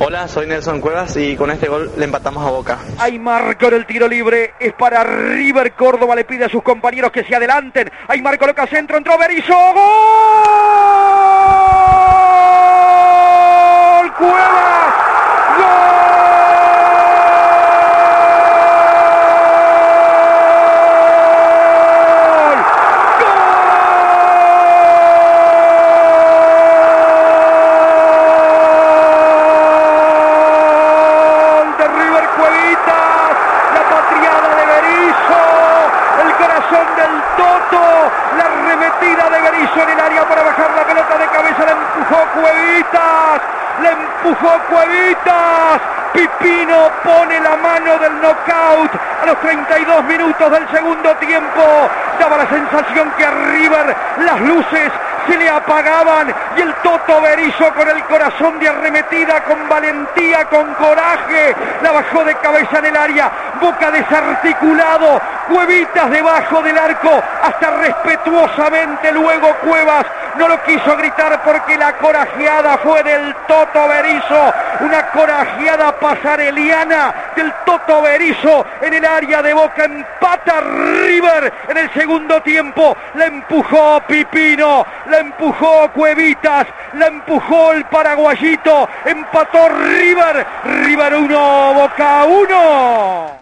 Hola, soy Nelson Cuevas y con este gol le empatamos a Boca. Hay marco en el tiro libre, es para River Córdoba, le pide a sus compañeros que se adelanten. Hay marco, loca centro, entró Berizzo, ¡Gol! Cuevas, ¡Gol! ¡Gol de River Cuevitas! La patriada de Berizzo, el corazón del Toto, la arremetida de Berizzo en el área para bajar la pelota de cabeza, la empujó Cuevitas, la empujó Cuevitas. Pipino pone la mano del knockout a los 32 minutos del segundo tiempo. Daba la sensación que a River las luces se le apagaban y el Toto Berizzo con el corazón de arremetida, con valentía, con coraje, la bajó de cabeza en el área, boca desarticulado, Cuevitas debajo del arco, hasta respetuosamente luego Cuevas no lo quiso gritar porque la corajeada fue del Toto Berizzo, una corajeada pasareliana del Toto Berizzo en el área de Boca, empata River en el segundo tiempo, la empujó Pipino, la empujó Cuevitas, la empujó el paraguayito, empató River, River 1, Boca 1.